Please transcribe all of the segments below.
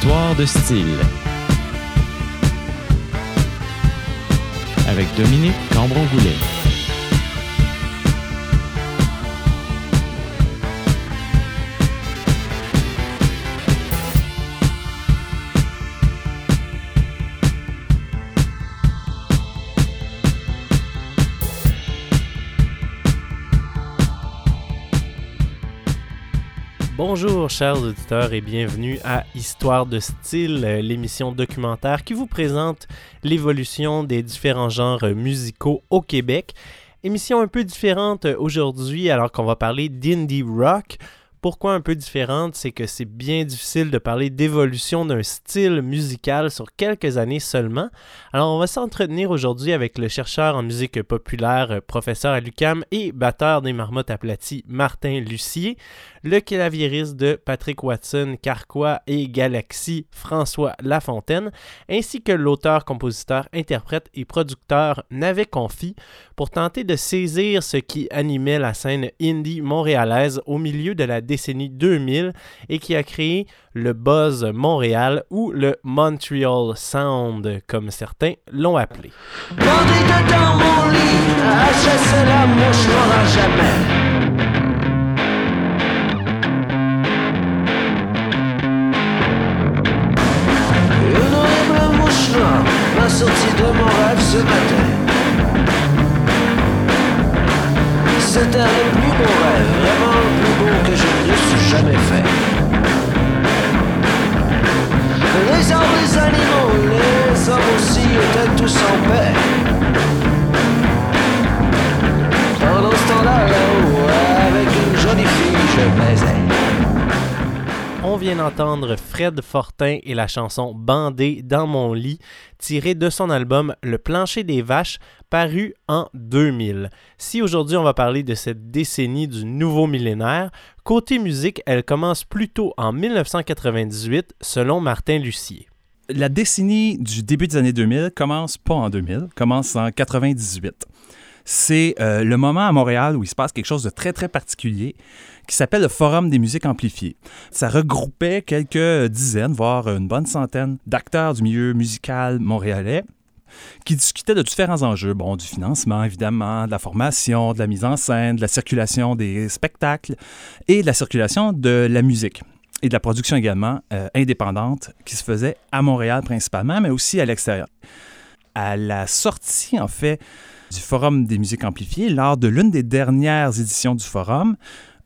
Histoire de style. Avec Dominique Cambron-Goulet. Bonjour chers auditeurs et bienvenue à Histoire de style, euh, l'émission documentaire qui vous présente l'évolution des différents genres musicaux au Québec. Émission un peu différente aujourd'hui alors qu'on va parler d'indie rock. Pourquoi un peu différente C'est que c'est bien difficile de parler d'évolution d'un style musical sur quelques années seulement. Alors on va s'entretenir aujourd'hui avec le chercheur en musique populaire, euh, professeur à l'UCAM et batteur des marmottes aplaties, Martin Lucier le claviériste de Patrick Watson, Carquois et Galaxy, François Lafontaine, ainsi que l'auteur, compositeur, interprète et producteur Navet Confi pour tenter de saisir ce qui animait la scène indie montréalaise au milieu de la décennie 2000 et qui a créé le buzz Montréal ou le Montreal Sound, comme certains l'ont appelé. rêve, jamais fait. Les arbres, les animaux, les hommes aussi étaient tous en paix. Pendant ce temps-là, là-haut, avec une jolie fille, je baisais. On vient d'entendre Fred Fortin et la chanson Bandé dans mon lit, tirée de son album Le plancher des vaches, paru en 2000. Si aujourd'hui on va parler de cette décennie du nouveau millénaire, côté musique, elle commence plutôt en 1998 selon Martin Lucier. La décennie du début des années 2000 commence pas en 2000, commence en 98 c'est euh, le moment à Montréal où il se passe quelque chose de très, très particulier qui s'appelle le Forum des musiques amplifiées. Ça regroupait quelques dizaines, voire une bonne centaine d'acteurs du milieu musical montréalais qui discutaient de différents enjeux, bon, du financement évidemment, de la formation, de la mise en scène, de la circulation des spectacles et de la circulation de la musique et de la production également euh, indépendante qui se faisait à Montréal principalement, mais aussi à l'extérieur. À la sortie, en fait, du Forum des musiques amplifiées, lors de l'une des dernières éditions du Forum,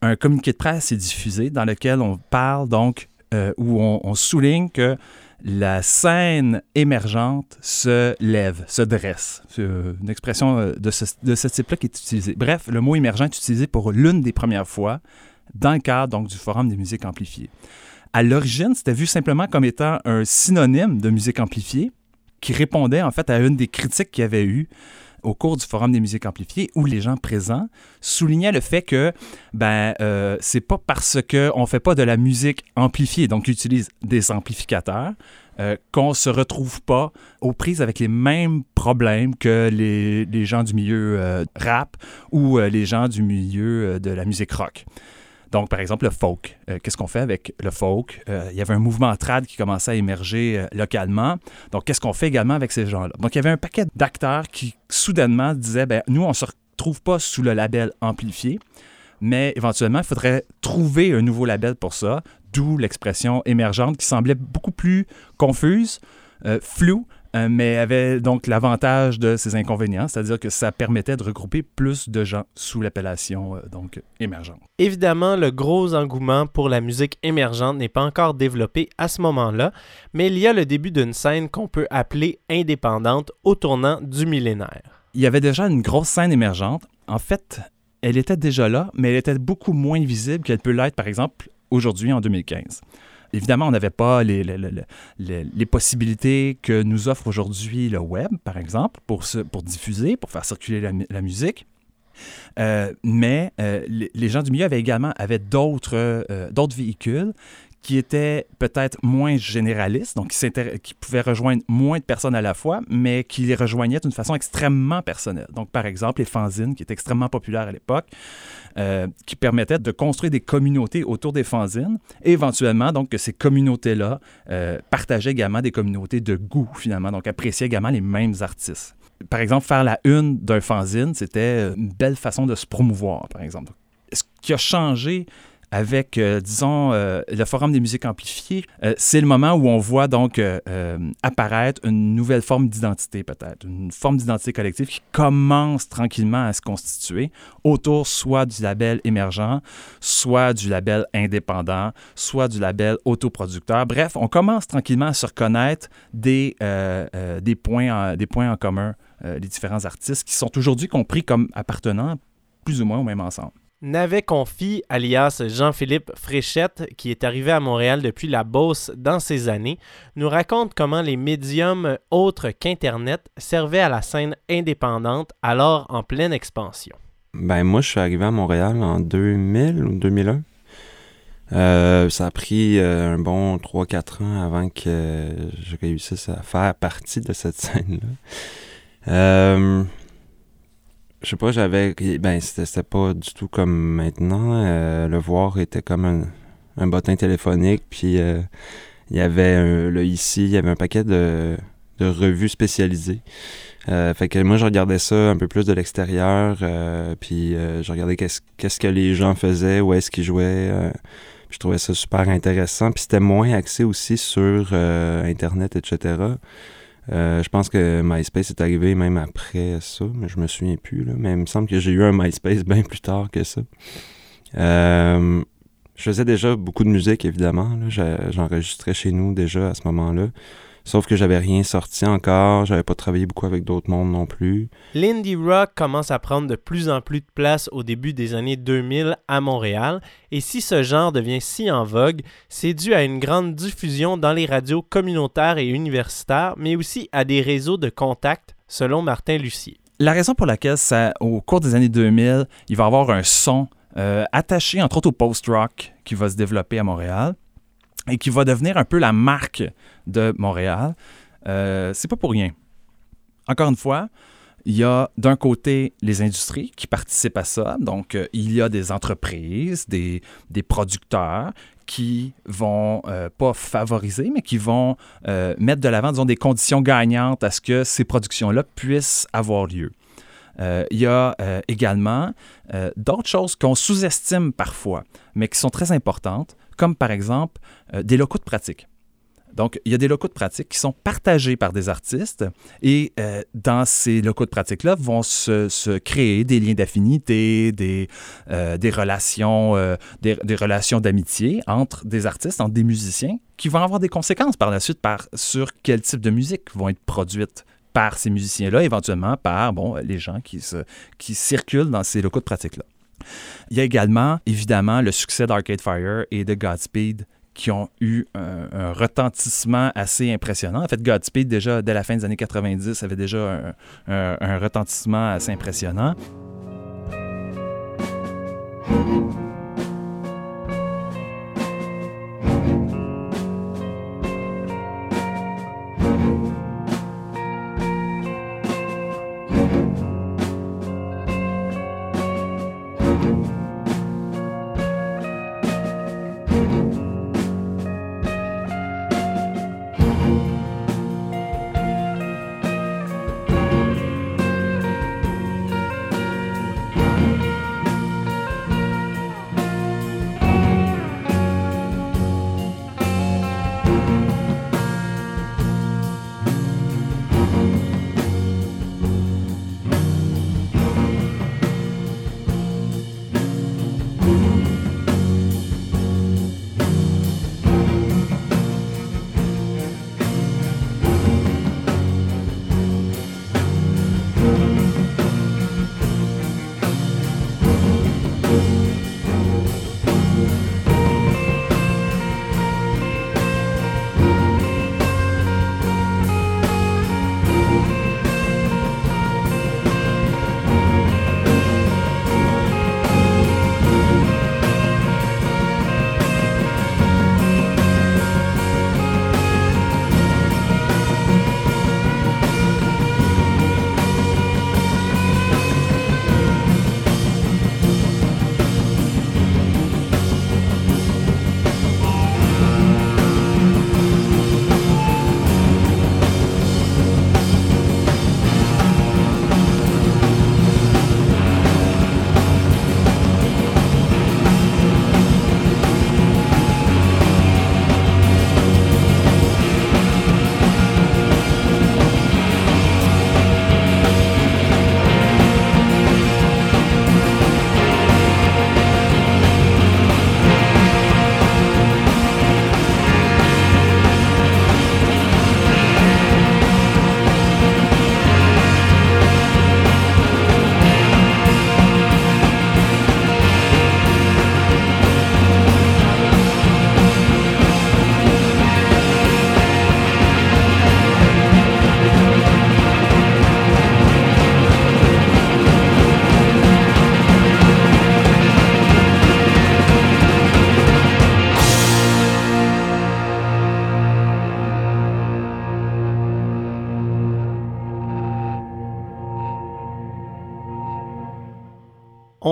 un communiqué de presse est diffusé dans lequel on parle donc, euh, où on, souligne que la scène émergente se lève, se dresse. C'est une expression euh, de ce, de ce type-là qui est utilisée. Bref, le mot émergent est utilisé pour l'une des premières fois dans le cadre donc, du Forum des musiques amplifiées. À l'origine, c'était vu simplement comme étant un synonyme de musique amplifiée qui répondait en fait à une des critiques qu'il y avait eu au cours du Forum des musiques amplifiées où les gens présents soulignaient le fait que ben euh, c'est pas parce qu'on fait pas de la musique amplifiée, donc utilise des amplificateurs, euh, qu'on se retrouve pas aux prises avec les mêmes problèmes que les, les gens du milieu euh, rap ou les gens du milieu de la musique rock. Donc, par exemple, le folk. Euh, qu'est-ce qu'on fait avec le folk? Euh, il y avait un mouvement trad qui commençait à émerger euh, localement. Donc, qu'est-ce qu'on fait également avec ces gens-là? Donc, il y avait un paquet d'acteurs qui, soudainement, disaient, ben, nous, on ne se retrouve pas sous le label amplifié, mais éventuellement, il faudrait trouver un nouveau label pour ça, d'où l'expression émergente qui semblait beaucoup plus confuse, floue, euh, mais avait donc l'avantage de ses inconvénients, c'est-à-dire que ça permettait de regrouper plus de gens sous l'appellation euh, donc émergente. Évidemment, le gros engouement pour la musique émergente n'est pas encore développé à ce moment-là, mais il y a le début d'une scène qu'on peut appeler indépendante au tournant du millénaire. Il y avait déjà une grosse scène émergente. En fait, elle était déjà là, mais elle était beaucoup moins visible qu'elle peut l'être, par exemple, aujourd'hui en 2015. Évidemment, on n'avait pas les, les, possibilités que nous offre aujourd'hui le web, par exemple, pour, pour diffuser, pour faire circuler la, musique. Euh, mais euh, les gens du milieu avaient également avaient d'autres euh, d'autres véhicules qui était peut-être moins généraliste, donc qui, qui pouvait rejoindre moins de personnes à la fois, mais qui les rejoignait d'une façon extrêmement personnelle. Donc, par exemple, les fanzines, qui étaient extrêmement populaires à l'époque, euh, qui permettaient de construire des communautés autour des fanzines, et éventuellement, donc, que ces communautés-là euh, partageaient également des communautés de goût, finalement, donc appréciaient également les mêmes artistes. Par exemple, faire la une d'un fanzine, c'était une belle façon de se promouvoir, par exemple. Ce qui a changé avec, euh, disons, euh, le Forum des musiques amplifiées, euh, c'est le moment où on voit donc apparaître une nouvelle forme d'identité, peut-être, une forme d'identité collective qui commence tranquillement à se constituer autour soit du label émergent, soit du label indépendant, soit du label autoproducteur. Bref, on commence tranquillement à se reconnaître des, des, points, en, des points en commun, les différents artistes qui sont aujourd'hui compris comme appartenant plus ou moins au même ensemble. Navet Confi, alias Jean-Philippe Fréchette, qui est arrivé à Montréal depuis la Beauce dans ces années, nous raconte comment les médiums autres qu'Internet servaient à la scène indépendante alors en pleine expansion. Ben moi, je suis arrivé à Montréal en 2000 ou 2001. Euh, ça a pris euh, un bon 3-4 ans avant que je réussisse à faire partie de cette scène-là. Je sais pas, j'avais... Ben, c'était pas du tout comme maintenant. Euh, le voir était comme un, un bottin téléphonique, puis euh, il y avait un- ici, il y avait un paquet de, de revues spécialisées. Euh, fait que moi, je regardais ça un peu plus de l'extérieur, euh, puis euh, je regardais qu'est-ce qu'est-ce que les gens faisaient, où est-ce qu'ils jouaient. euh, je trouvais ça super intéressant. Puis c'était moins axé aussi sur Internet, etc. Euh, je pense que MySpace est arrivé même après ça, mais je me souviens plus. Mais il me semble que j'ai eu un MySpace bien plus tard que ça. Euh, je faisais déjà beaucoup de musique, évidemment. J'enregistrais chez nous déjà à ce moment-là. Sauf que j'avais rien sorti encore, j'avais pas travaillé beaucoup avec d'autres mondes non plus. L'indie rock commence à prendre de plus en plus de place au début des années 2000 à Montréal, et si ce genre devient si en vogue, c'est dû à une grande diffusion dans les radios communautaires et universitaires, mais aussi à des réseaux de contacts, selon Martin Lucier. La raison pour laquelle, ça, au cours des années 2000, il va y avoir un son euh, attaché, entre autres, au post-rock qui va se développer à Montréal et qui va devenir un peu la marque de Montréal, euh, c'est pas pour rien. Encore une fois, il y a d'un côté les industries qui participent à ça. Donc, euh, il y a des entreprises, des, des producteurs qui vont euh, pas favoriser, mais qui vont euh, mettre de l'avant, disons, des conditions gagnantes à ce que ces productions-là puissent avoir lieu. Il y a également d'autres choses qu'on sous-estime parfois, mais qui sont très importantes, comme par exemple euh, des locaux de pratique. Donc, il y a des locaux de pratique qui sont partagés par des artistes et euh, dans ces locaux de pratique-là vont se, créer des liens d'affinité, des, euh, des relations, des relations d'amitié entre des artistes, entre des musiciens, qui vont avoir des conséquences par la suite par, sur quel type de musique vont être produites par ces musiciens-là, éventuellement par bon, les gens qui, se, qui circulent dans ces locaux de pratique-là. Il y a également, évidemment, le succès d'Arcade Fire et de Godspeed qui ont eu un, retentissement assez impressionnant. En fait, Godspeed, déjà, dès la fin des années 90, avait déjà un retentissement assez impressionnant.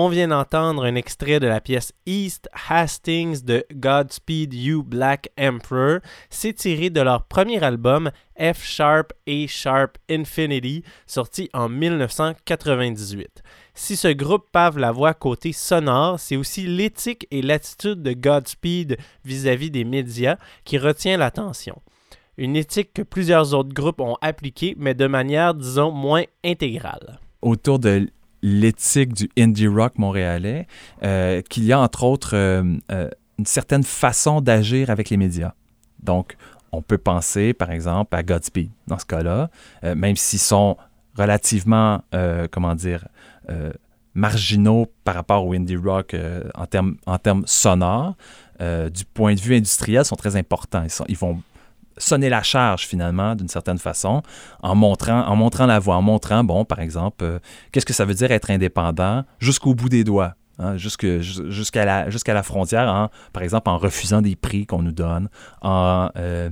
On vient d'entendre un extrait de la pièce East Hastings de Godspeed You Black Emperor. C'est tiré de leur premier album F Sharp A Sharp Infinity, sorti en 1998. Si ce groupe pave la voix côté sonore, c'est aussi l'éthique et l'attitude de Godspeed vis-à-vis des médias qui retient l'attention. Une éthique que plusieurs autres groupes ont appliquée, mais de manière, disons, moins intégrale. Autour de l'éthique du indie rock montréalais, euh, qu'il y a entre autres euh, euh, une certaine façon d'agir avec les médias. Donc, on peut penser, par exemple, à Godspeed dans ce cas-là, même s'ils sont relativement, comment dire, marginaux par rapport au indie rock en termes en termes sonores. du point de vue industriel, sont très importants. Ils, vont sonner la charge finalement d'une certaine façon en montrant, en la voie, en montrant, bon, par exemple, euh, qu'est-ce que ça veut dire être indépendant jusqu'au bout des doigts. Hein, jusqu'à la, frontière, en, par exemple en refusant des prix qu'on nous donne, en, euh,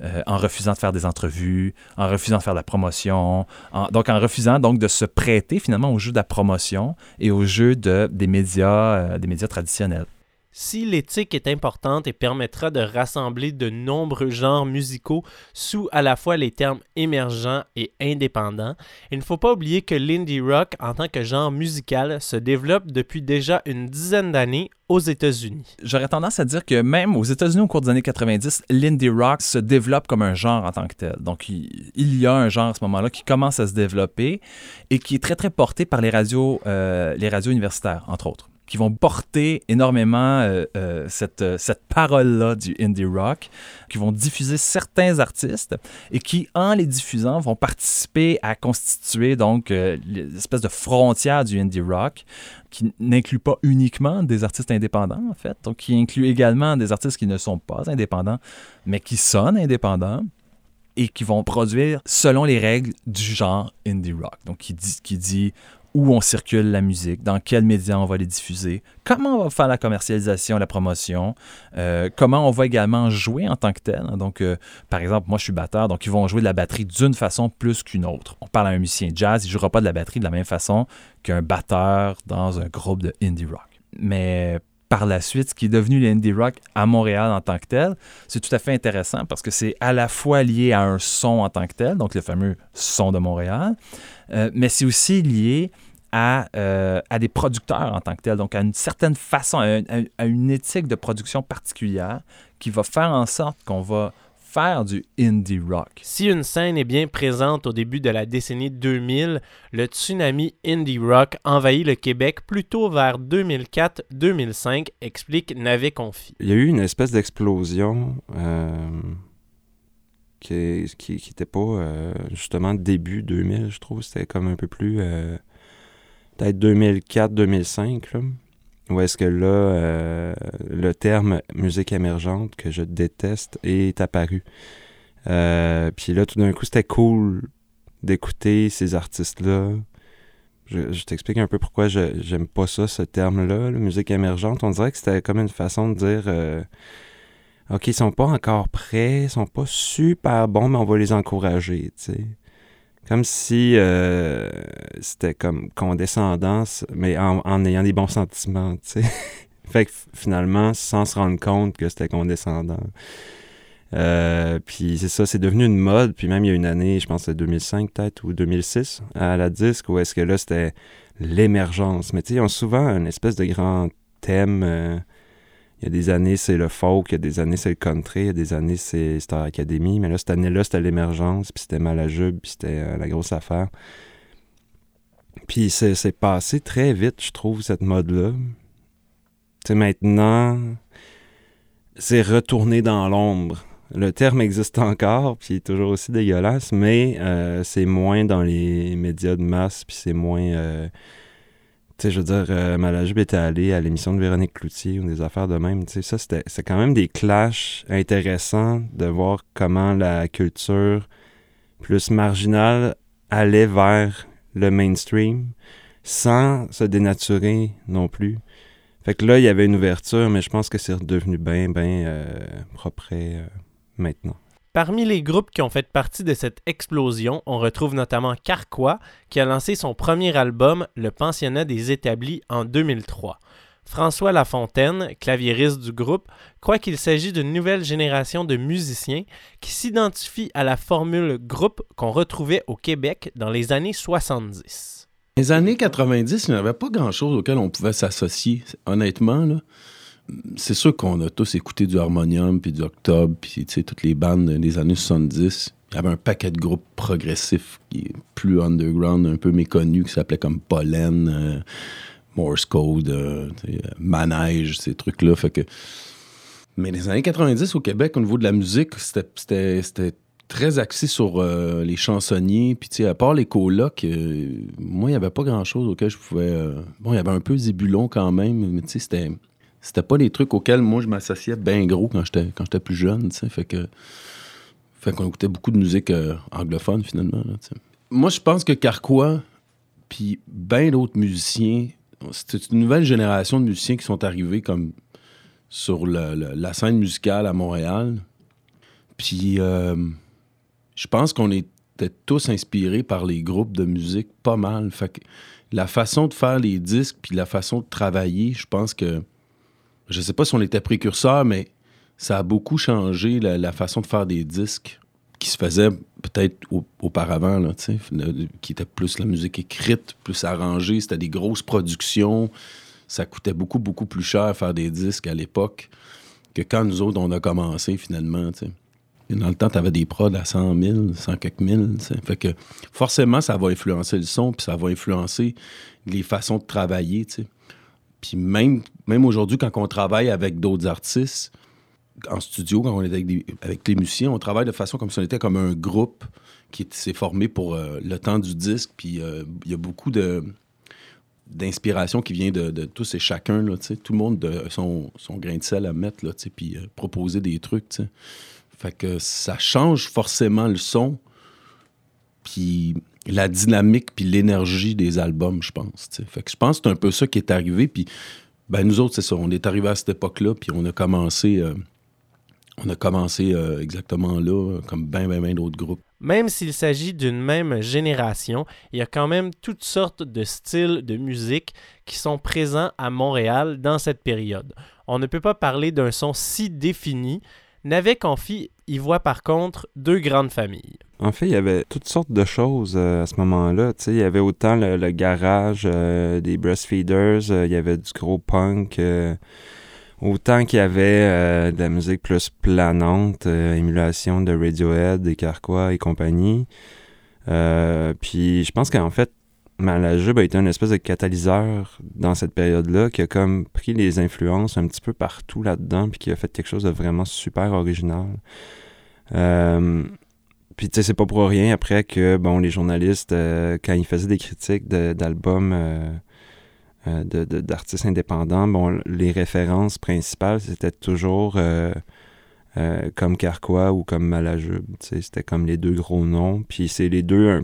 euh, en refusant de faire des entrevues, en refusant de faire de la promotion, donc en refusant donc de se prêter finalement au jeu de la promotion et au jeu de, des médias traditionnels. Si l'éthique est importante et permettra de rassembler de nombreux genres musicaux sous à la fois les termes émergents et indépendants, il ne faut pas oublier que l'indie rock en tant que genre musical se développe depuis déjà une dizaine d'années aux États-Unis. J'aurais tendance à dire que même aux États-Unis au cours des années 90, l'indie rock se développe comme un genre en tant que tel. Donc il, y a un genre à ce moment-là qui commence à se développer et qui est très très porté par les radios, euh, les radios universitaires entre autres qui vont porter énormément euh, euh, cette, euh, cette parole-là du indie rock, qui vont diffuser certains artistes et qui, en les diffusant, vont participer à constituer donc l'espèce de frontière du indie rock qui n'inclut pas uniquement des artistes indépendants, en fait, donc qui inclut également des artistes qui ne sont pas indépendants, mais qui sonnent indépendants et qui vont produire selon les règles du genre indie rock. Donc, qui dit, qui dit où on circule la musique, dans quels médias on va les diffuser, comment on va faire la commercialisation, la promotion, euh, comment on va également jouer en tant que tel. Donc, euh, par exemple, moi je suis batteur, donc ils vont jouer de la batterie d'une façon plus qu'une autre. On parle à un musicien jazz, il ne jouera pas de la batterie de la même façon qu'un batteur dans un groupe de indie rock. Mais par la suite, ce qui est devenu l'indie rock à Montréal en tant que tel, c'est tout à fait intéressant parce que c'est à la fois lié à un son en tant que tel, donc le fameux son de Montréal, euh, mais c'est aussi lié à, euh, à, des producteurs en tant que tel, donc à une certaine façon, à, une éthique de production particulière qui va faire en sorte qu'on va faire du indie rock. Si une scène est bien présente au début de la décennie 2000, le tsunami indie rock envahit le Québec plutôt vers 2004-2005, explique Navet Confi. Il y a eu une espèce d'explosion euh, qui n'était pas euh, justement début 2000, je trouve. C'était comme un peu plus... Euh, peut-être 2004-2005, où est-ce que là, euh, le terme musique émergente que je déteste est apparu. Euh, puis là, tout d'un coup, c'était cool d'écouter ces artistes-là. Je, t'explique un peu pourquoi j'aime pas ça, ce terme-là, la musique émergente. On dirait que c'était comme une façon de dire euh, OK, ils sont pas encore prêts, ils sont pas super bons, mais on va les encourager, tu sais. Comme si euh, c'était comme condescendance, mais en, ayant des bons sentiments, tu sais. fait que finalement, sans se rendre compte que c'était condescendant. Euh, puis c'est ça, c'est devenu une mode. Puis même il y a une année, je pense que 2005 peut-être, ou 2006, à la disque, où est-ce que là, c'était l'émergence. Mais tu sais, ils ont souvent une espèce de grand thème... Euh, il y a des années, c'est le folk, il y a des années, c'est le country, il y a des années, c'est Star Academy. Mais là, cette année-là, c'était l'émergence, puis c'était Malajube, puis c'était euh, la grosse affaire. Puis c'est passé très vite, je trouve, cette mode-là. Tu sais, maintenant, c'est retourné dans l'ombre. Le terme existe encore, puis est toujours aussi dégueulasse, mais euh, c'est moins dans les médias de masse, puis c'est moins... Euh, tu sais, je veux dire, euh, Malajube était allé à l'émission de Véronique Cloutier ou des affaires de même. Tu sais, ça, c'était quand même des clashs intéressants de voir comment la culture plus marginale allait vers le mainstream sans se dénaturer non plus. Fait que là, il y avait une ouverture, mais je pense que c'est redevenu bien, bien euh, propre euh, maintenant. Parmi les groupes qui ont fait partie de cette explosion, on retrouve notamment Carquois, qui a lancé son premier album, Le Pensionnat des Établis, en 2003. François Lafontaine, claviériste du groupe, croit qu'il s'agit d'une nouvelle génération de musiciens qui s'identifient à la formule groupe qu'on retrouvait au Québec dans les années 70. Les années 90, il n'y avait pas grand-chose auquel on pouvait s'associer, honnêtement. C'est sûr qu'on a tous écouté du Harmonium, puis du Octobre, puis toutes les bandes des années 70. Il y avait un paquet de groupes progressifs qui plus underground, un peu méconnus, qui s'appelaient comme Pollen, euh, Morse Code, euh, Manège, ces trucs-là. Mais les années 90 au Québec, au niveau de la musique, c'était très axé sur euh, les chansonniers. Puis, à part les colocs, moi, il n'y avait pas grand-chose auquel je pouvais. bon, il y avait un peu Zébulon quand même, mais tu sais, c'était c'était pas des trucs auxquels moi je m'associais bien gros quand j'étais quand j'étais plus jeune, tu sais, fait que fait qu'on écoutait beaucoup de musique euh, anglophone finalement, Moi je pense que Carquois puis bien d'autres musiciens, c'est une nouvelle génération de musiciens qui sont arrivés comme sur la scène musicale à Montréal. Puis euh, je pense qu'on était tous inspirés par les groupes de musique pas mal. Fait que la façon de faire les disques puis la façon de travailler, je pense que je sais pas si on était précurseur, mais ça a beaucoup changé la, façon de faire des disques qui se faisait peut-être auparavant, qui était plus la musique écrite, plus arrangée, c'était des grosses productions. Ça coûtait beaucoup, beaucoup plus cher faire des disques à l'époque que quand nous autres, on a commencé finalement. Et dans le temps, tu avais des prods à 100 000, 100 quelques mille. Fait que forcément, ça va influencer le son, puis ça va influencer les façons de travailler. Puis même, même aujourd'hui, quand on travaille avec d'autres artistes, en studio, quand on est avec, les musiciens, on travaille de façon comme si on était comme un groupe qui s'est formé pour euh, le temps du disque. Puis euh, il y a beaucoup de d'inspiration qui vient de, tous et chacun. Tout le monde a son, son, grain de sel à mettre, puis euh, proposer des trucs. Fait que ça change forcément le son. Puis la dynamique puis l'énergie des albums, je pense. Je pense que c'est un peu ça qui est arrivé. Puis ben, nous autres, c'est ça. On est arrivé à cette époque-là, puis on a commencé, euh, on a commencé euh, exactement là, comme bien, bien, bien d'autres groupes. Même s'il s'agit d'une même génération, il y a quand même toutes sortes de styles de musique qui sont présents à Montréal dans cette période. On ne peut pas parler d'un son si défini. Navet Confi y voit par contre deux grandes familles. En fait, il y avait toutes sortes de choses euh, à ce moment-là. Il y avait autant le, garage euh, des breastfeeders, euh, il y avait du gros punk, autant qu'il y avait de la musique plus planante, émulation de Radiohead, des Carquois et compagnie. puis je pense qu'en fait, Malajube a été un espèce de catalyseur dans cette période-là qui a comme pris les influences un petit peu partout là-dedans puis qui a fait quelque chose de vraiment super original. Puis tu sais, c'est pas pour rien après que bon les journalistes, euh, quand ils faisaient des critiques d'albums euh, euh, d'artistes indépendants, bon, les références principales, c'était toujours comme Carquois ou comme Malajube. C'était comme les deux gros noms. Puis c'est les deux,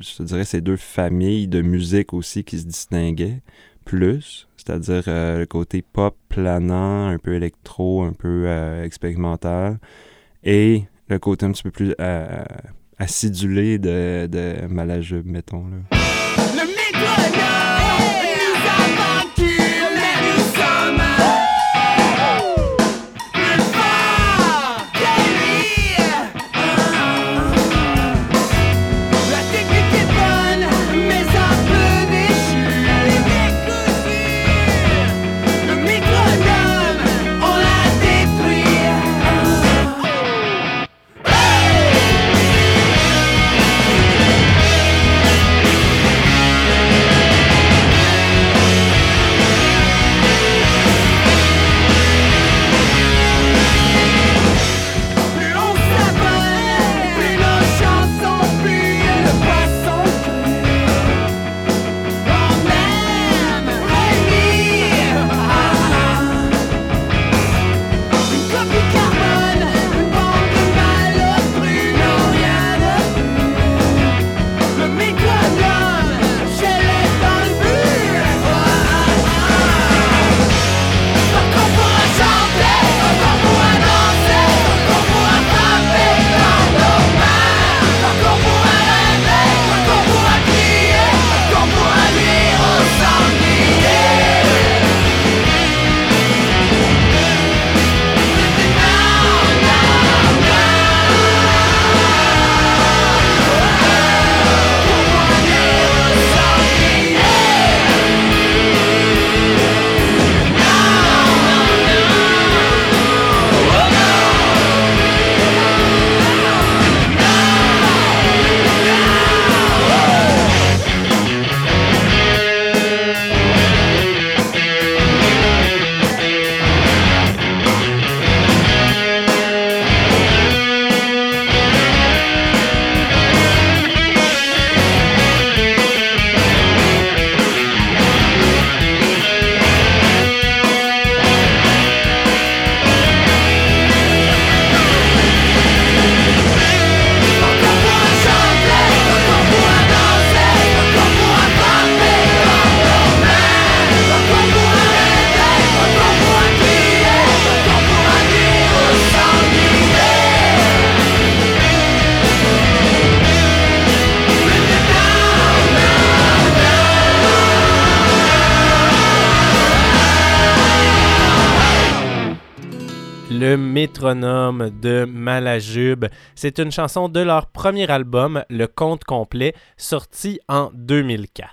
je dirais, ces deux familles de musique aussi qui se distinguaient plus. C'est-à-dire le côté pop planant, un peu électro, un peu expérimental. Et le côté un petit peu plus euh, acidulé de, de Malajube, mettons. Là. le métronome de Malajube. C'est une chanson de leur premier album, Le Conte complet, sorti en 2004.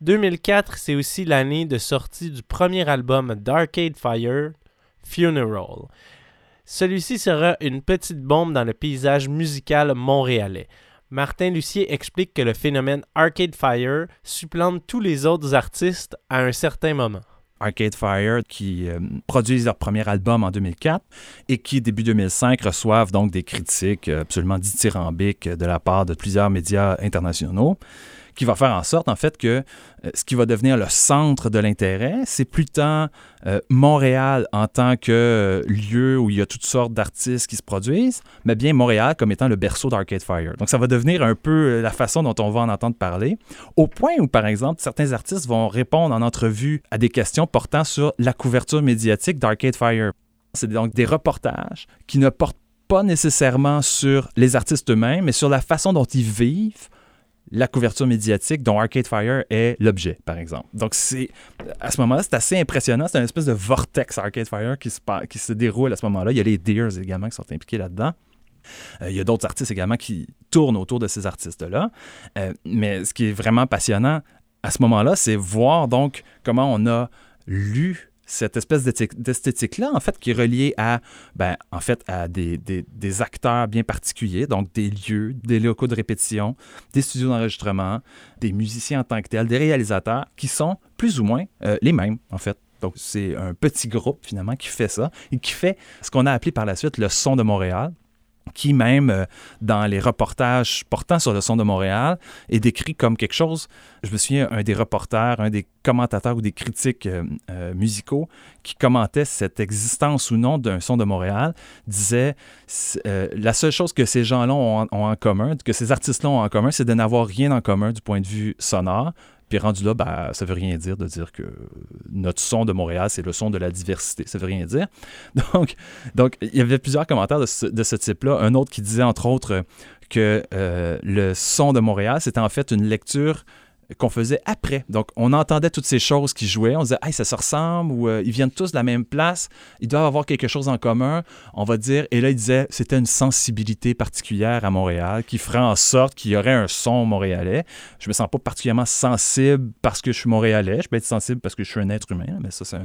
2004, c'est aussi l'année de sortie du premier album d'Arcade Fire, Funeral. Celui-ci sera une petite bombe dans le paysage musical montréalais. Martin Lucier explique que le phénomène Arcade Fire supplante tous les autres artistes à un certain moment. Arcade Fire, qui euh, produisent leur premier album en 2004 et qui, début 2005, reçoivent donc des critiques euh, absolument dithyrambiques de la part de plusieurs médias internationaux qui va faire en sorte, en fait, que euh, ce qui va devenir le centre de l'intérêt, c'est plus tant euh, Montréal en tant que euh, lieu où il y a toutes sortes d'artistes qui se produisent, mais bien Montréal comme étant le berceau d'Arcade Fire. Donc, ça va devenir un peu la façon dont on va en entendre parler, au point où, par exemple, certains artistes vont répondre en entrevue à des questions portant sur la couverture médiatique d'Arcade Fire. C'est donc des reportages qui ne portent pas nécessairement sur les artistes eux-mêmes, mais sur la façon dont ils vivent la couverture médiatique dont Arcade Fire est l'objet, par exemple. Donc, c'est à ce moment-là, c'est assez impressionnant. C'est une espèce de vortex Arcade Fire qui se, qui se déroule à ce moment-là. Il y a les Deers également qui sont impliqués là-dedans. Euh, il y a d'autres artistes également qui tournent autour de ces artistes-là. Euh, mais ce qui est vraiment passionnant à ce moment-là, c'est voir donc comment on a lu cette espèce d'esthétique-là, en fait, qui est reliée à, ben, en fait, à des, des, acteurs bien particuliers, donc des lieux, des locaux de répétition, des studios d'enregistrement, des musiciens en tant que tels, des réalisateurs, qui sont plus ou moins euh, les mêmes, en fait. Donc, c'est un petit groupe, finalement, qui fait ça et qui fait ce qu'on a appelé par la suite le son de Montréal, qui même euh, dans les reportages portant sur le son de Montréal est décrit comme quelque chose, je me souviens, un des reporters, un des commentateurs ou des critiques euh, euh, musicaux qui commentait cette existence ou non d'un son de Montréal disait la seule chose que ces gens-là ont, ont, en commun, que ces artistes-là ont en commun, c'est de n'avoir rien en commun du point de vue sonore, puis rendu là, ben, ça veut rien dire de dire que notre son de Montréal, c'est le son de la diversité. Ça veut rien dire. Donc, donc il y avait plusieurs commentaires de ce, de ce type-là. Un autre qui disait, entre autres, que euh, le son de Montréal, c'était en fait une lecture qu'on faisait après. Donc, on entendait toutes ces choses qui jouaient. On disait, hey, ça se ressemble ou euh, ils viennent tous de la même place. Ils doivent avoir quelque chose en commun. On va dire. Et là, il disait, c'était une sensibilité particulière à Montréal qui ferait en sorte qu'il y aurait un son montréalais. Je me sens pas particulièrement sensible parce que je suis montréalais. Je peux être sensible parce que je suis un être humain, mais ça, c'est un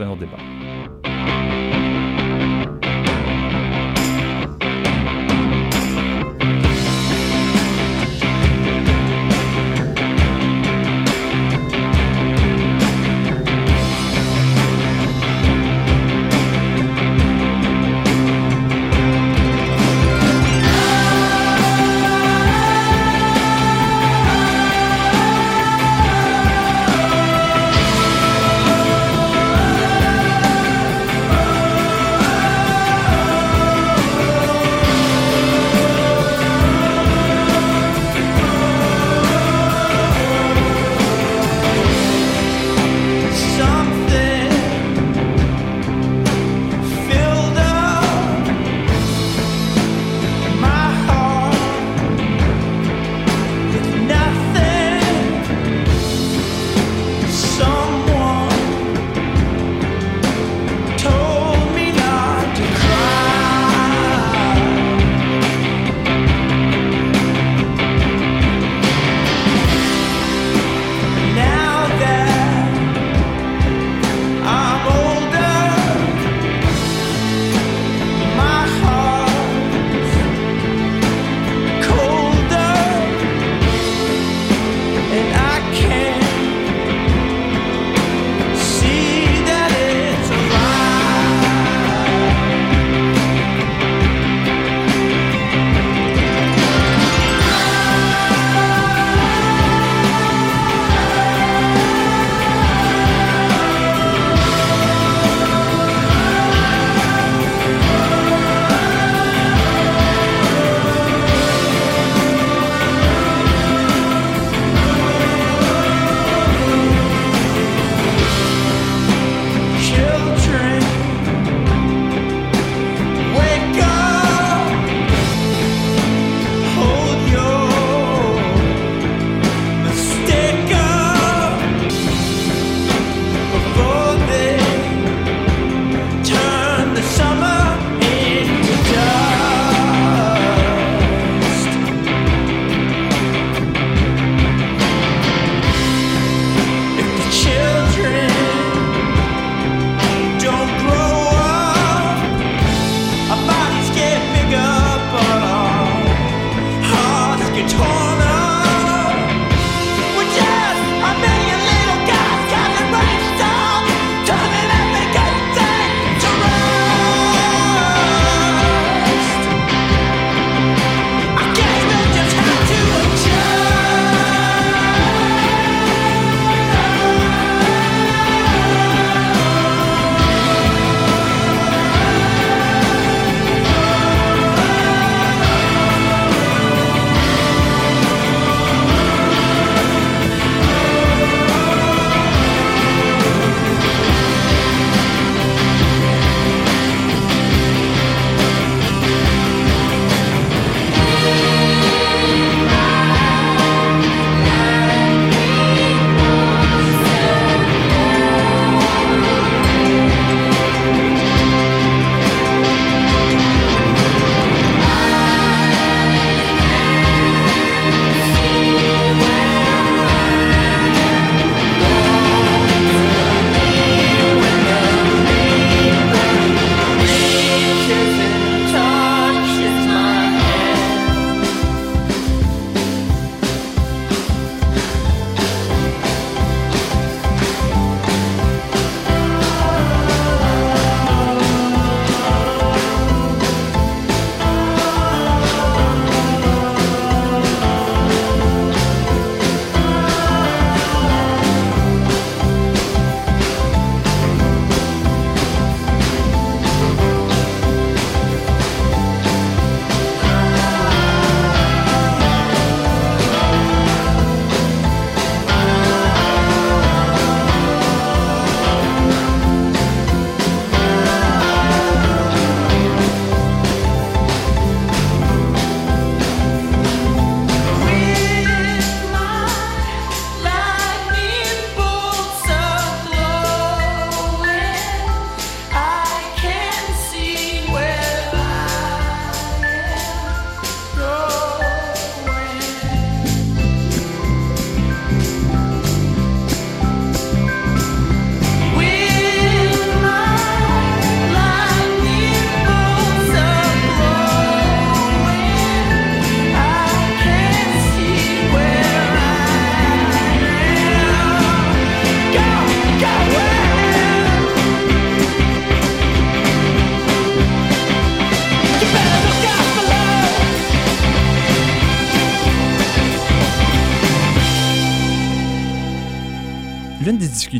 un autre débat.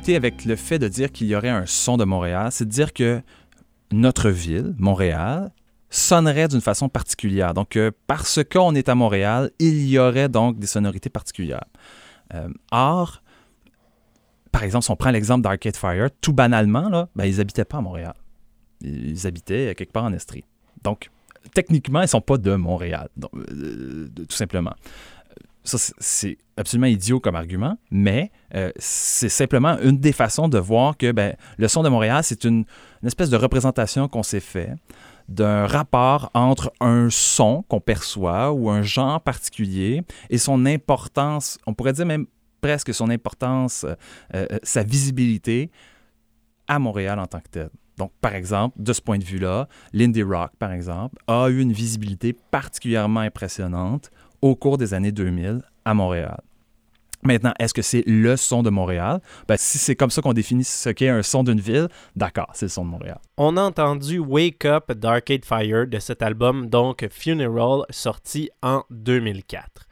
Avec le fait de dire qu'il y aurait un son de Montréal, c'est de dire que notre ville, Montréal, sonnerait d'une façon particulière. Donc, euh, parce qu'on est à Montréal, il y aurait donc des sonorités particulières. Euh, or, par exemple, si on prend l'exemple d'Arcade Fire, tout banalement, là, ben, ils n'habitaient pas à Montréal. Ils habitaient quelque part en Estrie. Donc, techniquement, ils ne sont pas de Montréal, euh, tout simplement. Ça, c'est- absolument idiot comme argument, mais euh, c'est simplement une des façons de voir que ben, le son de Montréal, c'est une, une espèce de représentation qu'on s'est fait d'un rapport entre un son qu'on perçoit ou un genre particulier et son importance, on pourrait dire même presque son importance, euh, euh, sa visibilité à Montréal en tant que tel. Donc, par exemple, de ce point de vue-là, l'indie rock, par exemple, a eu une visibilité particulièrement impressionnante au cours des années 2000 à Montréal. Maintenant, est-ce que c'est le son de Montréal? Ben, si c'est comme ça qu'on définit ce qu'est un son d'une ville, d'accord, c'est le son de Montréal. On a entendu Wake Up d'Arcade Fire de cet album, donc Funeral, sorti en 2004.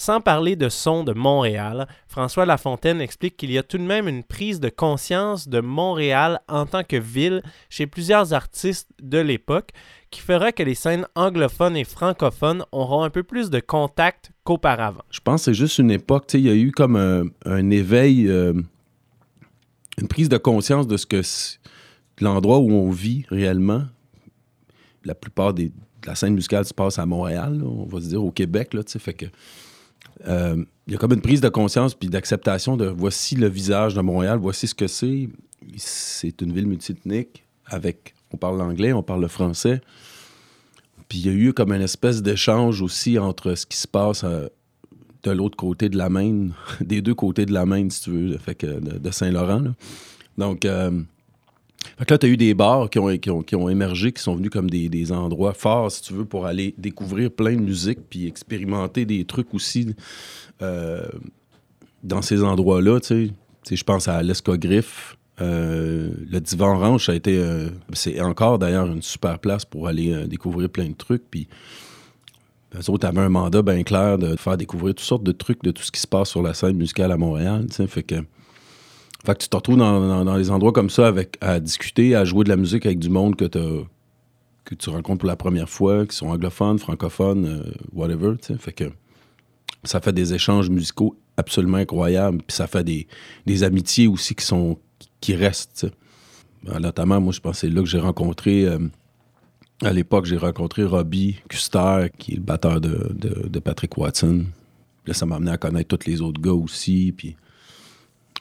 Sans parler de son de Montréal, François Lafontaine explique qu'il y a tout de même une prise de conscience de Montréal en tant que ville chez plusieurs artistes de l'époque qui fera que les scènes anglophones et francophones auront un peu plus de contact qu'auparavant. Je pense que c'est juste une époque, il y a eu comme un, éveil, euh, une prise de conscience de ce que l'endroit où on vit réellement. La plupart des, de la scène musicale se passe à Montréal, on va se dire au Québec, là, fait que euh, il y a comme une prise de conscience puis d'acceptation de voici le visage de Montréal, voici ce que c'est. C'est une ville multiethnique avec, on parle l'anglais, on parle le français. Puis il y a eu comme une espèce d'échange aussi entre ce qui se passe euh, de l'autre côté de la Maine, des deux côtés de la Maine, si tu veux, fait que de, Saint-Laurent. Donc, euh, fait que là, tu as eu des bars qui ont, émergé, qui sont venus comme des, endroits forts, si tu veux, pour aller découvrir plein de musique, puis expérimenter des trucs aussi euh, dans ces endroits-là. Tu sais. Je pense à l'Escogriffe. Euh, le Divan ça a été. euh, c'est encore d'ailleurs une super place pour aller découvrir plein de trucs. Puis eux autres avaient un mandat bien clair de faire découvrir toutes sortes de trucs de tout ce qui se passe sur la scène musicale à Montréal. Fait que, fait que tu te retrouves dans, dans- des endroits comme ça avec, à discuter, à jouer de la musique avec du monde que, que tu rencontres pour la première fois, qui sont anglophones, francophones, euh, whatever. Fait que ça fait des échanges musicaux absolument incroyables. Puis ça fait des, des amitiés aussi qui sont qui restent. Ben, notamment, moi, je pense que c'est là que j'ai rencontré. euh, à l'époque, j'ai rencontré Robbie Custer, qui est le batteur de, de- de Patrick Watson. Puis là, ça m'a amené à connaître tous les autres gars aussi. Puis,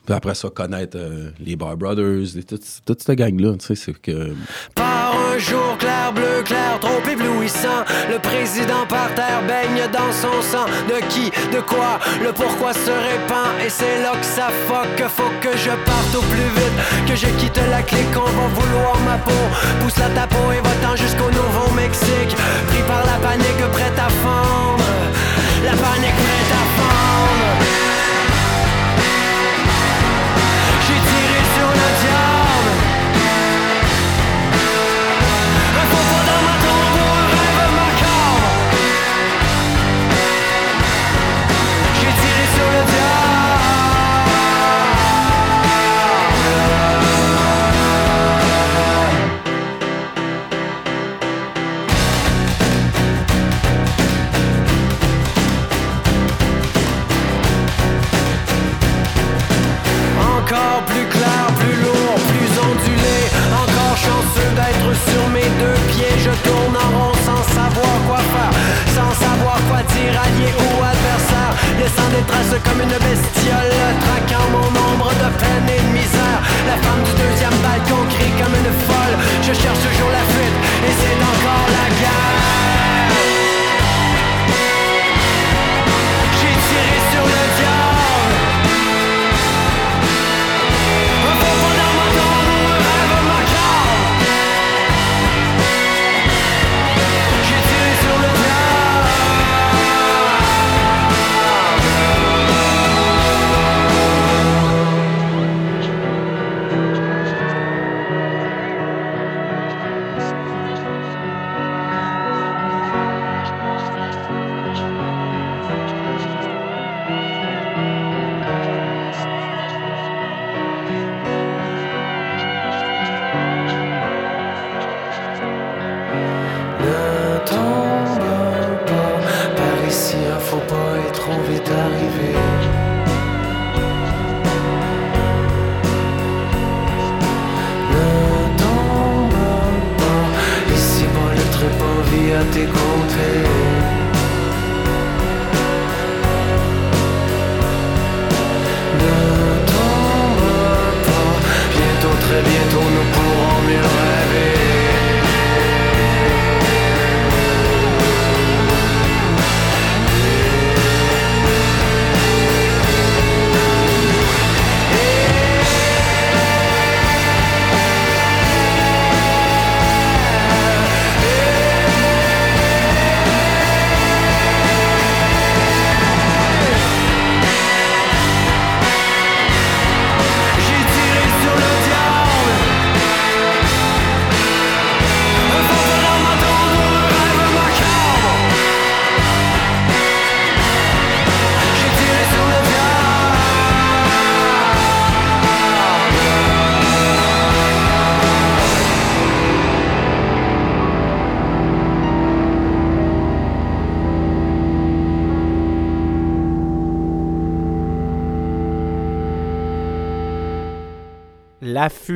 puis après ça, connaître euh, les Bar Brothers, et toute, cette gang-là. Tu sais, c'est que. Par un jour clair, bleu clair, trop éblouissant. Le président par terre baigne dans son sang. De qui, de quoi, le pourquoi se répand. Et c'est là que ça fuck, faut que je parte au plus vite. Que je quitte la clique, on va vouloir ma peau. Pousse la ta peau et va-t'en jusqu'au Nouveau-Mexique. Pris par la panique, prête à fondre. La panique prête à fondre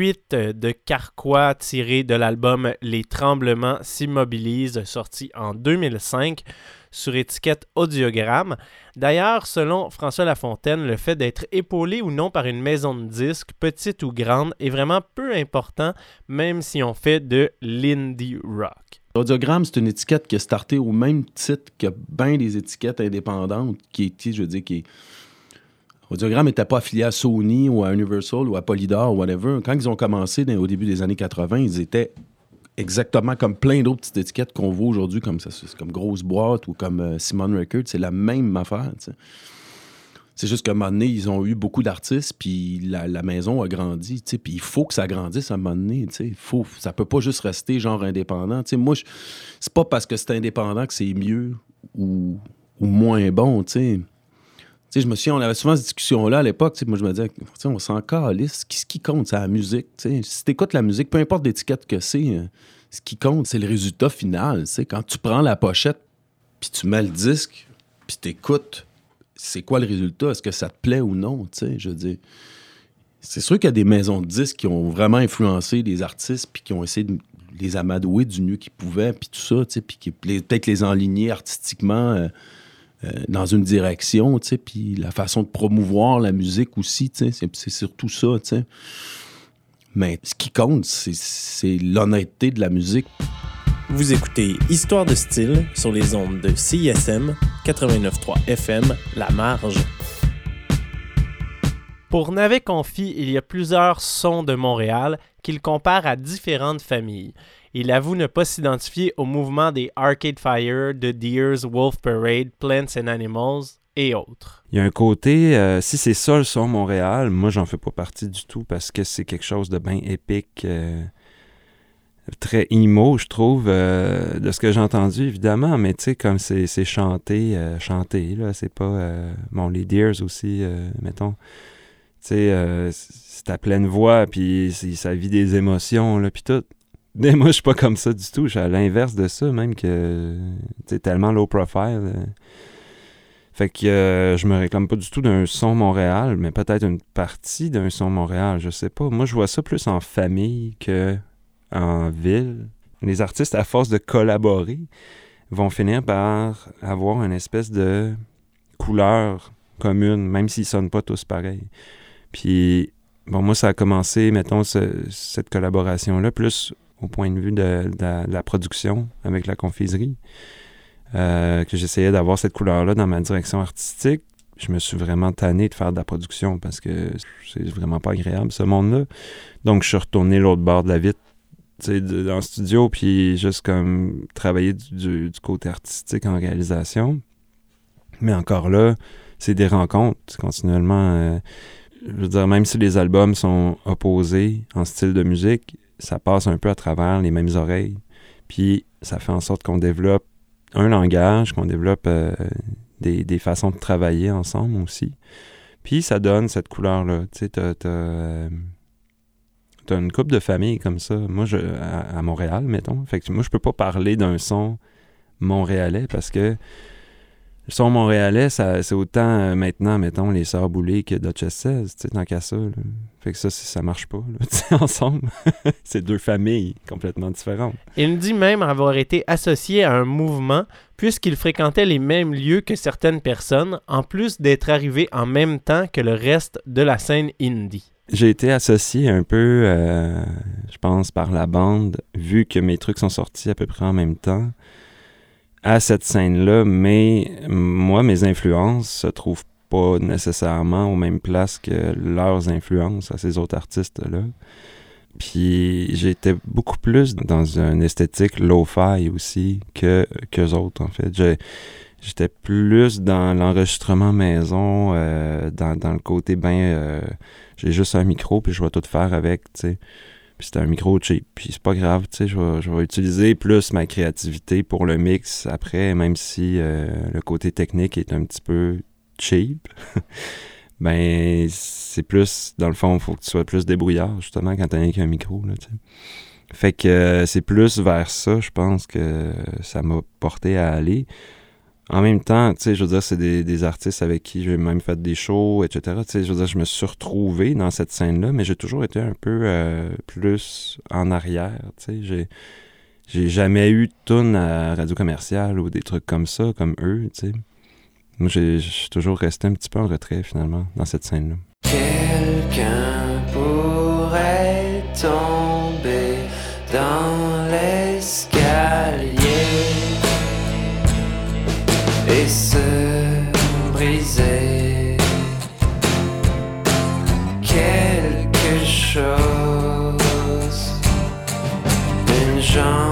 De Carquois tirée de l'album Les Tremblements s'immobilisent, sorti en 2005 sur étiquette audiogramme. D'ailleurs, selon François Lafontaine, le fait d'être épaulé ou non par une maison de disques, petite ou grande, est vraiment peu important, même si on fait de l'indie rock. Audiogramme, c'est une étiquette qui est startée au même titre que bien des étiquettes indépendantes, qui est, je veux dire, qui est... Audiogramme n'était pas affilié à Sony ou à Universal ou à Polydor ou whatever. Quand ils ont commencé au début des années 80, ils étaient exactement comme plein d'autres petites étiquettes qu'on voit aujourd'hui, comme, ça, comme Grosse Boîte ou comme euh, Simon Records. C'est la même affaire. C'est juste qu'à un moment donné, ils ont eu beaucoup d'artistes, puis la, maison a grandi, puis il faut que ça grandisse à un moment donné, tu ça peut pas juste rester genre indépendant, moi, c'est pas parce que c'est indépendant que c'est mieux ou, moins bon, tu sais. Je me souviens, on avait souvent cette discussion-là à l'époque, moi je me disais, on s'en calisse, ce qui compte, c'est la musique, tu Si t'écoutes la musique, peu importe l'étiquette que c'est, euh, ce qui compte, c'est le résultat final, tu Quand tu prends la pochette, puis tu mets le disque, puis t'écoutes c'est quoi le résultat? Est-ce que ça te plaît ou non? Je c'est sûr qu'il y a des maisons de disques qui ont vraiment influencé les artistes puis qui ont essayé de les amadouer du mieux qu'ils pouvaient, puis tout ça, puis peut-être les enligner artistiquement euh, dans une direction, puis la façon de promouvoir la musique aussi, c'est surtout ça, Mais ce qui compte, c'est l'honnêteté de la musique. Vous écoutez Histoire de style sur les ondes de CISM 89.3 FM La Marge. Pour Navet Confi, il y a plusieurs sons de Montréal qu'il compare à différentes familles. Il avoue ne pas s'identifier au mouvement des Arcade Fire, The Deers, Wolf Parade, Plants and Animals et autres. Il y a un côté, euh, si c'est ça le son Montréal, moi j'en fais pas partie du tout parce que c'est quelque chose de bien épique. Euh, très emo, je trouve, euh, de ce que j'ai entendu, évidemment, mais tu sais, comme c'est chanté, chanté, là, c'est pas... Bon, les Deers aussi, mettons, tu sais, c'est à pleine voix, puis ça vit des émotions, là, puis tout. Mais moi, je suis pas comme ça du tout, je suis à l'inverse de ça, même que, tu tellement low profile. Fait que je me réclame pas du tout d'un son Montréal, mais peut-être une partie d'un son Montréal, je sais pas. Moi, je vois ça plus en famille que en ville, les artistes, à force de collaborer, vont finir par avoir une espèce de couleur commune, même s'ils sonnent pas tous pareils. Puis, bon, moi, ça a commencé, mettons, cette collaboration-là, plus au point de vue de, la production avec la confiserie, euh, que j'essayais d'avoir cette couleur-là dans ma direction artistique. Je me suis vraiment tanné de faire de la production parce que c'est vraiment pas agréable, ce monde-là. Donc, je suis retourné l'autre bord de la vitre dans le studio, puis juste comme travailler du, côté artistique en réalisation. Mais encore là, c'est des rencontres continuellement. Euh, je veux dire, même si les albums sont opposés en style de musique, ça passe un peu à travers les mêmes oreilles. Puis ça fait en sorte qu'on développe un langage, qu'on développe euh, des, façons de travailler ensemble aussi. Puis ça donne cette couleur-là. Tu sais, t'as, euh, t'as une couple de familles comme ça. Moi, je, à, Montréal, mettons. Fait que moi, je peux pas parler d'un son montréalais parce que le son montréalais, c'est autant euh, maintenant, mettons, les Sœurs Boulées que Duchess 16, tu sais, tant qu'à ça. Fait que ça, ça marche pas, là, ensemble. c'est deux familles complètement différentes. Il me dit même avoir été associé à un mouvement puisqu'il fréquentait les mêmes lieux que certaines personnes, en plus d'être arrivé en même temps que le reste de la scène indie. J'ai été associé un peu, euh, je pense, par la bande, vu que mes trucs sont sortis à peu près en même temps, à cette scène-là, mais moi, mes influences se trouvent pas nécessairement aux mêmes places que leurs influences à ces autres artistes-là. Puis j'étais beaucoup plus dans une esthétique low-fi aussi que qu'eux autres, en fait. J'étais plus dans l'enregistrement maison, euh, dans, dans, le côté bien... Euh, j'ai juste un micro, puis je vais tout faire avec, tu sais. Puis c'est un micro cheap. Puis c'est pas grave, tu sais, je vais, utiliser plus ma créativité pour le mix après, même si euh, le côté technique est un petit peu cheap. ben, c'est plus, dans le fond, faut que tu sois plus débrouillard, justement, quand t'as rien qu'un micro, là, tu sais. Fait que euh, c'est plus vers ça, je pense, que ça m'a porté à aller. En même temps, tu sais, je veux dire, c'est des, des artistes avec qui j'ai même fait des shows, etc. Tu sais, je veux dire, je me suis retrouvé dans cette scène-là, mais j'ai toujours été un peu euh, plus en arrière, tu sais. J'ai, j'ai jamais eu de tune à radio commerciale ou des trucs comme ça, comme eux, tu sais. Moi, je suis toujours resté un petit peu en retrait, finalement, dans cette scène-là. Quelqu'un pourrait tomber dans et se briser. Quelque chose, une jambe,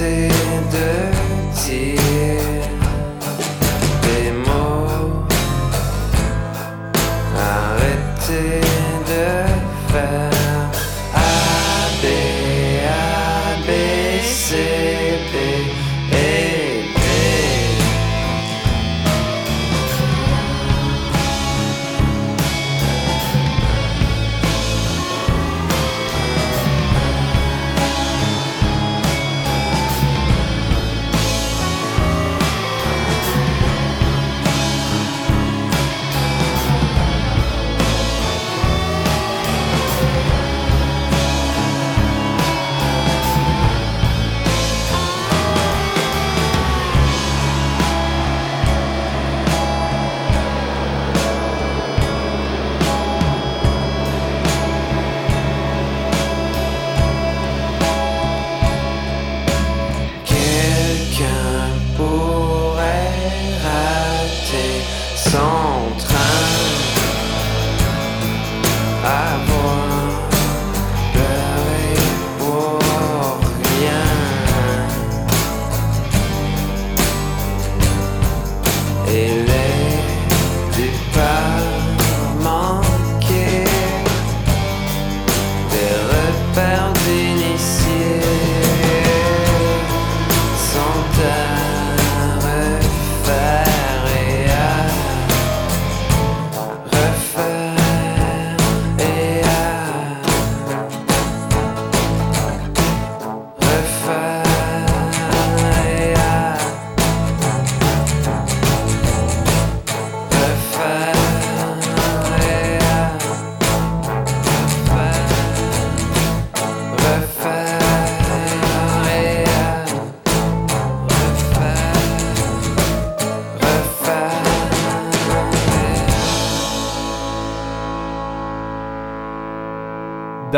Arrêtez de dire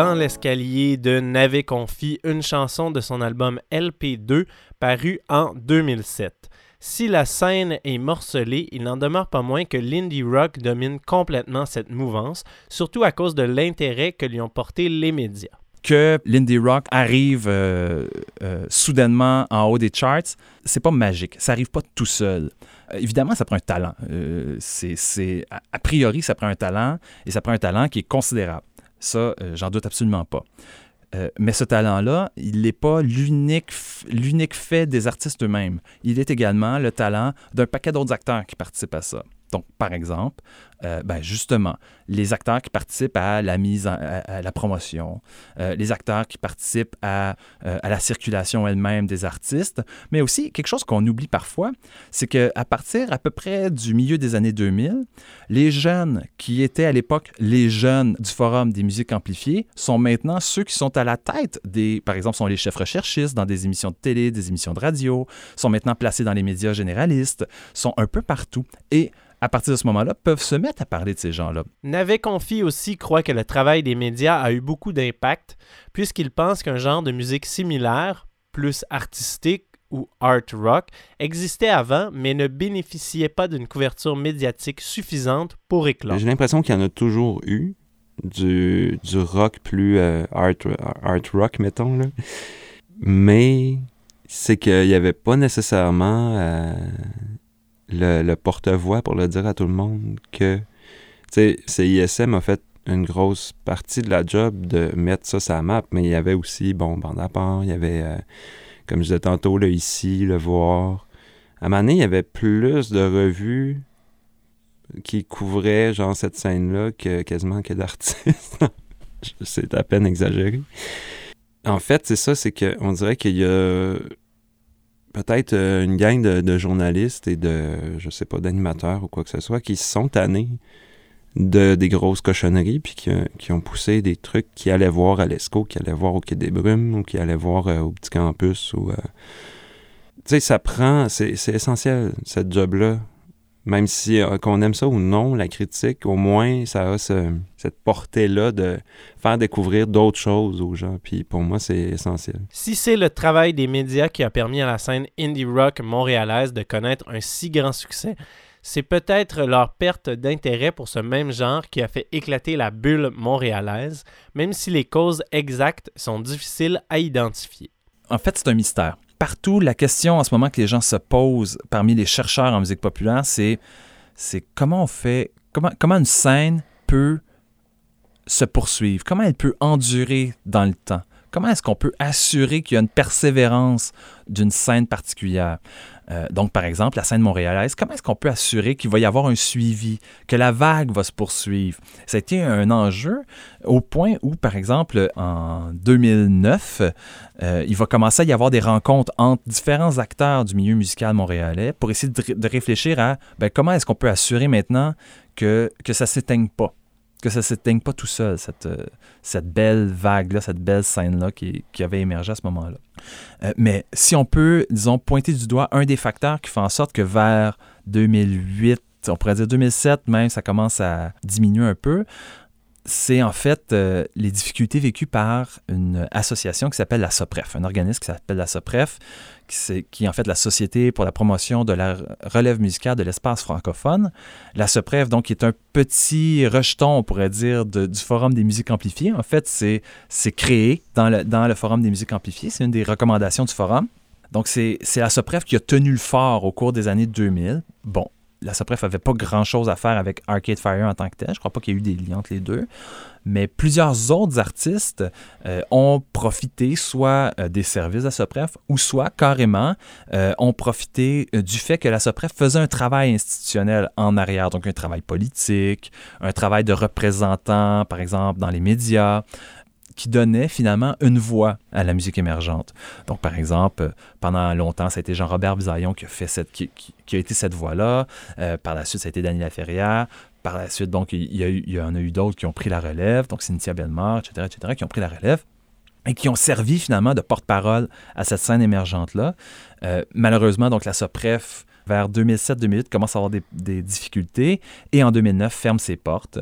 Dans l'escalier de Navet Confi, une chanson de son album LP2 paru en 2007. Si la scène est morcelée, il n'en demeure pas moins que l'indie rock domine complètement cette mouvance, surtout à cause de l'intérêt que lui ont porté les médias. que l'indie rock arrive euh, euh, soudainement en haut des charts, c'est pas magique. Ça arrive pas tout seul. Euh, évidemment, ça prend un talent. C'est, a priori, ça prend un talent et ça prend un talent qui est considérable. Ça, euh, j'en doute absolument pas. Euh, mais ce talent-là, il n'est pas l'unique, l'unique fait des artistes eux-mêmes. Il est également le talent d'un paquet d'autres acteurs qui participent à ça. Donc, par exemple, euh, ben justement, les acteurs qui participent à la mise, à la promotion, euh, les acteurs qui participent à, euh, à la circulation elle-même des artistes, mais aussi quelque chose qu'on oublie parfois, c'est qu'à partir à peu près du milieu des années 2000, les jeunes qui étaient à l'époque les jeunes du Forum des musiques amplifiées sont maintenant ceux qui sont à la tête des, par exemple, sont les chefs recherchistes dans des émissions de télé, des émissions de radio, sont maintenant placés dans les médias généralistes, sont un peu partout. Et à partir de ce moment-là, peuvent se mettre à parler de ces gens-là. Navet Confi aussi croit que le travail des médias a eu beaucoup d'impact, puisqu'il pense qu'un genre de musique similaire, plus artistique ou art rock, existait avant, mais ne bénéficiait pas d'une couverture médiatique suffisante pour éclore. J'ai l'impression qu'il y en a toujours eu du, du rock plus euh, art, art rock, mettons. Là. Mais c'est qu'il n'y avait pas nécessairement euh, le, porte-voix pour le dire à tout le monde que. Tu sais, CISM a fait une grosse partie de la job de mettre ça sur la map, mais il y avait aussi, bon, bande à part, il y avait, euh, comme je disais tantôt, le ici, le voir. À un moment donné, il y avait plus de revues qui couvraient, genre, cette scène-là que quasiment que d'artistes. c'est à peine exagéré. En fait, c'est ça, c'est qu'on dirait qu'il y a peut-être euh, une gang de, journalistes et de, je sais pas, d'animateurs ou quoi que ce soit qui se sont tannés de des grosses cochonneries, puis qui, qui, ont poussé des trucs qui allaient voir à l'ESCO, qui allaient voir au Quai des Brumes, ou qui allaient voir euh, au Petit Campus. ou euh, Tu sais, ça prend... C'est essentiel, cette job-là. Même si euh, qu'on aime ça ou non, la critique, au moins, ça a ce, cette portée-là de faire découvrir d'autres choses aux gens. Puis pour moi, c'est essentiel. Si c'est le travail des médias qui a permis à la scène indie rock montréalaise de connaître un si grand succès, c'est peut-être leur perte d'intérêt pour ce même genre qui a fait éclater la bulle montréalaise, même si les causes exactes sont difficiles à identifier. En fait, c'est un mystère. Partout, la question en ce moment que les gens se posent parmi les chercheurs en musique populaire, c'est, comment on fait, comment, comment une scène peut se poursuivre, comment elle peut endurer dans le temps? Comment est-ce qu'on peut assurer qu'il y a une persévérance d'une scène particulière? Euh, donc, par exemple, la scène montréalaise, comment est-ce qu'on peut assurer qu'il va y avoir un suivi, que la vague va se poursuivre? Été un enjeu au point où, par exemple, en 2009, euh, il va commencer à y avoir des rencontres entre différents acteurs du milieu musical montréalais pour essayer de, réfléchir à ben, comment est-ce qu'on peut assurer maintenant que, que ça ne s'éteigne pas? Que ça ne s'éteigne pas tout seul, cette, euh, cette belle vague-là, cette belle scène-là qui, qui, avait émergé à ce moment-là. Euh, mais si on peut, disons, pointer du doigt un des facteurs qui fait en sorte que vers 2008, on pourrait dire 2007 même, ça commence à diminuer un peu, c'est en fait euh, les difficultés vécues par une association qui s'appelle la SOPREF, un organisme qui s'appelle la SOPREF, qui, qui, est en fait la Société pour la promotion de la relève musicale de l'espace francophone. La SOPREF, donc, est un petit rejeton, on pourrait dire, du Forum des musiques amplifiées. En fait, c'est créé dans le, dans le Forum des musiques amplifiées. C'est une des recommandations du Forum. Donc, c'est la SOPREF qui a tenu le fort au cours des années 2000. Bon, la SOPREF n'avait pas grand-chose à faire avec Arcade Fire en tant que tel. Je crois pas qu'il y ait eu des liens entre les deux. Mais plusieurs autres artistes euh, ont profité soit euh, des services de la SOPREF ou soit carrément euh, ont profité du fait que la SOPREF faisait un travail institutionnel en arrière, donc un travail politique, un travail de représentant, par exemple, dans les médias, qui donnait finalement une voix à la musique émergente. Donc, par exemple, pendant longtemps, ça a été Jean-Robert Bisaillon qui a, été cette voix-là. Euh, par la suite, ça a été Daniela Ferrière. Par la suite, donc, il y en a eu d'autres qui ont pris la relève, donc Cynthia Bellemare, etc., etc., qui ont pris la relève et qui ont servi finalement de porte-parole à cette scène émergente-là. Euh, malheureusement, donc, la SOPREF vers 2007-2008, commence à avoir des, difficultés et en 2009 ferme ses portes.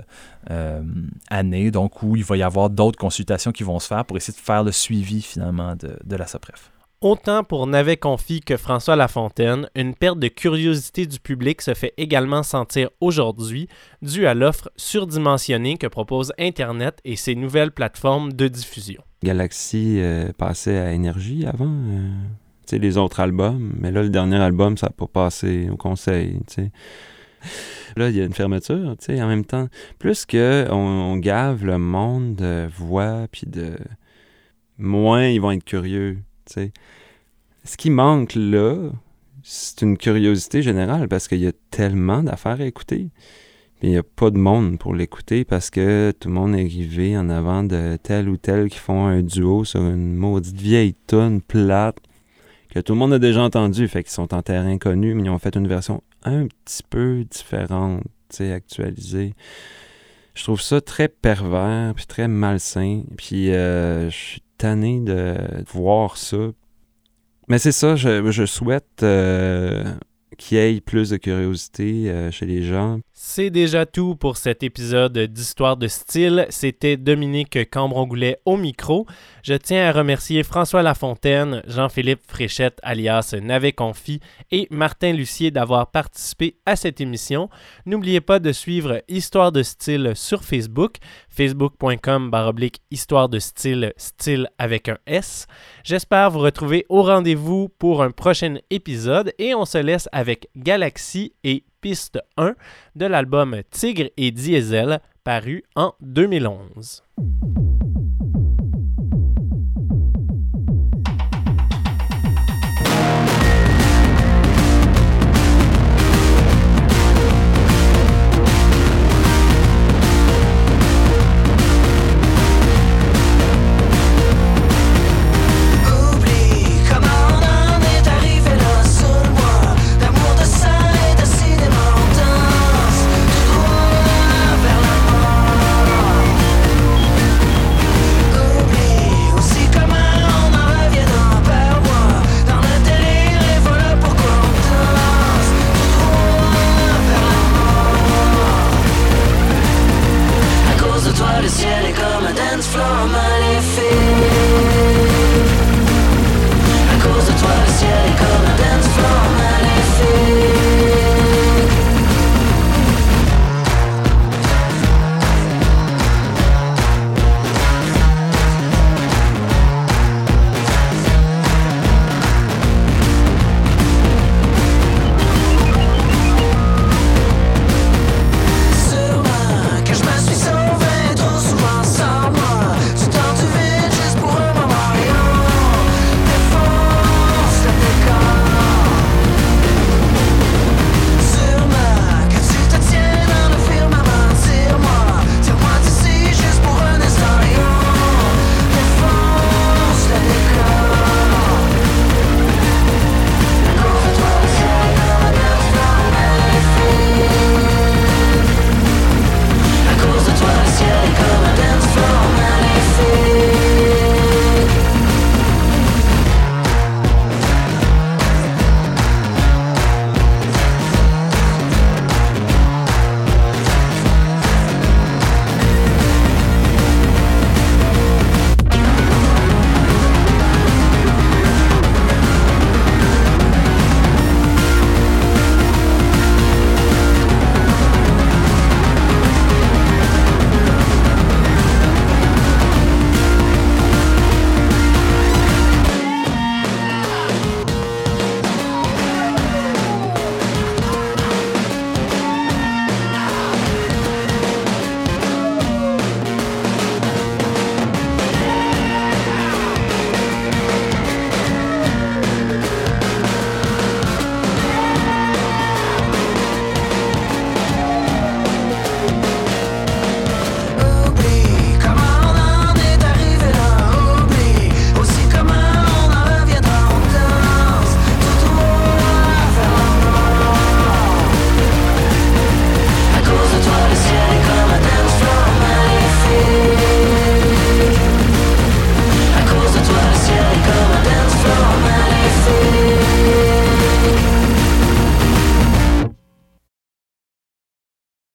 Euh, année donc où il va y avoir d'autres consultations qui vont se faire pour essayer de faire le suivi finalement de, de la SOPREF. Autant pour Navet Confi que François Lafontaine, une perte de curiosité du public se fait également sentir aujourd'hui due à l'offre surdimensionnée que propose Internet et ses nouvelles plateformes de diffusion. Galaxy euh, passait à énergie avant. Euh, les autres albums. Mais là, le dernier album, ça n'a pas passé au conseil. Là, il y a une fermeture, en même temps. Plus que on, gave le monde de voix, puis de... Moins ils vont être curieux, Ce qui manque là, c'est une curiosité générale, parce qu'il y a tellement d'affaires à écouter. Il n'y a pas de monde pour l'écouter parce que tout le monde est arrivé en avant de tel ou tel qui font un duo sur une maudite vieille tonne plate que tout le monde a déjà entendu, fait qu'ils sont en terrain connu, mais ils ont fait une version un petit peu différente, actualisée. Je trouve ça très pervers, puis très malsain, puis euh, je suis tanné de voir ça. Mais c'est ça, je, souhaite euh, qu'il y ait plus de curiosité euh, chez les gens. C'est déjà tout pour cet épisode d'Histoire de style. C'était Dominique Cambron-Goulet au micro. Je tiens à remercier François Lafontaine, Jean-Philippe Fréchette alias Navet Confi et Martin Lucier d'avoir participé à cette émission. N'oubliez pas de suivre Histoire de style sur Facebook, facebook.com baroblique Histoire de style, style avec un S. J'espère vous retrouver au rendez-vous pour un prochain épisode et on se laisse avec Galaxy et piste 1 de l'album Tigre et Diesel paru en 2011.